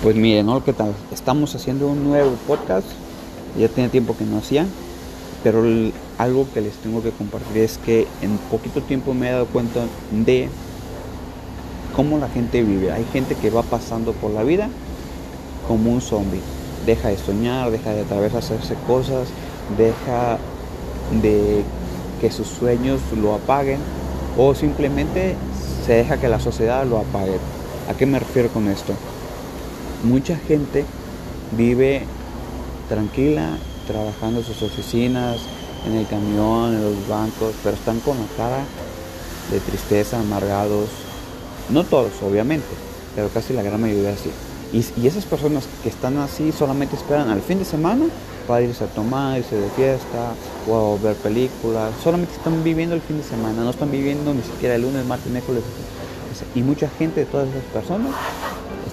Pues miren, ¿no? ¿qué tal? Estamos haciendo un nuevo podcast. Ya tenía tiempo que no hacía. Pero algo que les tengo que compartir es que en poquito tiempo me he dado cuenta de cómo la gente vive. Hay gente que va pasando por la vida como un zombie. Deja de soñar, deja de hacerse cosas, deja de que sus sueños lo apaguen o simplemente se deja que la sociedad lo apague. ¿A qué me refiero con esto? Mucha gente vive tranquila, trabajando en sus oficinas, en el camión, en los bancos, pero están con la cara de tristeza, amargados. No todos, obviamente, pero casi la gran mayoría sí. Y, esas personas que están así solamente esperan al fin de semana para irse a tomar, irse de fiesta o ver películas. Solamente están viviendo el fin de semana, no están viviendo ni siquiera el lunes, martes, miércoles. Y mucha gente de todas esas personas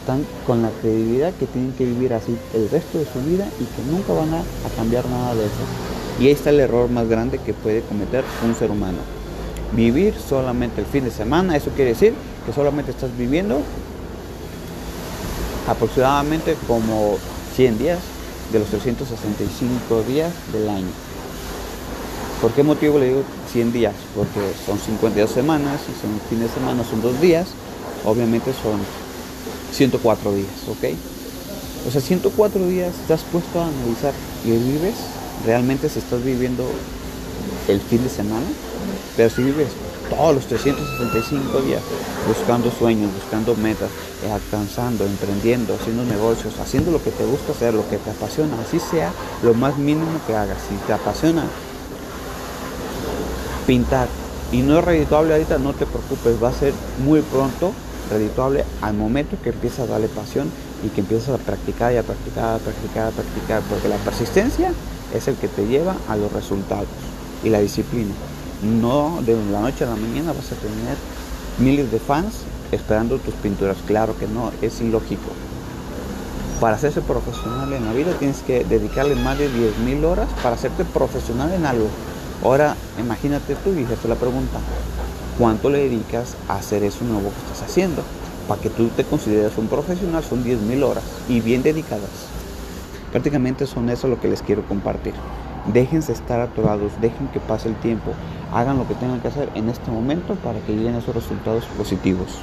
están con la credibilidad que tienen que vivir así el resto de su vida y que nunca van a, cambiar nada de eso. Y ahí está el error más grande que puede cometer un ser humano. Vivir solamente el fin de semana, eso quiere decir que solamente estás viviendo aproximadamente como 100 días de los 365 días del año. ¿Por qué motivo le digo 100 días? Porque son 52 semanas y son fin de semana, son dos días. Obviamente son 104 días, ¿ok? O sea, 104 días estás puesto a analizar y vives realmente si estás viviendo el fin de semana, pero si vives todos los 365 días buscando sueños, buscando metas, eh, alcanzando, emprendiendo, haciendo negocios, haciendo lo que te gusta hacer, lo que te apasiona, así sea lo más mínimo que hagas. Si te apasiona pintar y no es redituable ahorita, no te preocupes, va a ser muy pronto redituable al momento que empiezas a darle pasión y que empiezas a practicar y a practicar, a practicar, a practicar, porque la persistencia es el que te lleva a los resultados y la disciplina. No de la noche a la mañana vas a tener miles de fans esperando tus pinturas, claro que no, es ilógico. Para hacerse profesional en la vida tienes que dedicarle más de 10.000 horas para hacerte profesional en algo. Ahora imagínate tú y hacerte la pregunta, ¿Cuánto le dedicas a hacer eso nuevo que estás haciendo? Para que tú te consideres un profesional son 10.000 horas y bien dedicadas. Prácticamente son eso lo que les quiero compartir. Déjense estar atorados, dejen que pase el tiempo, hagan lo que tengan que hacer en este momento para que lleguen esos resultados positivos.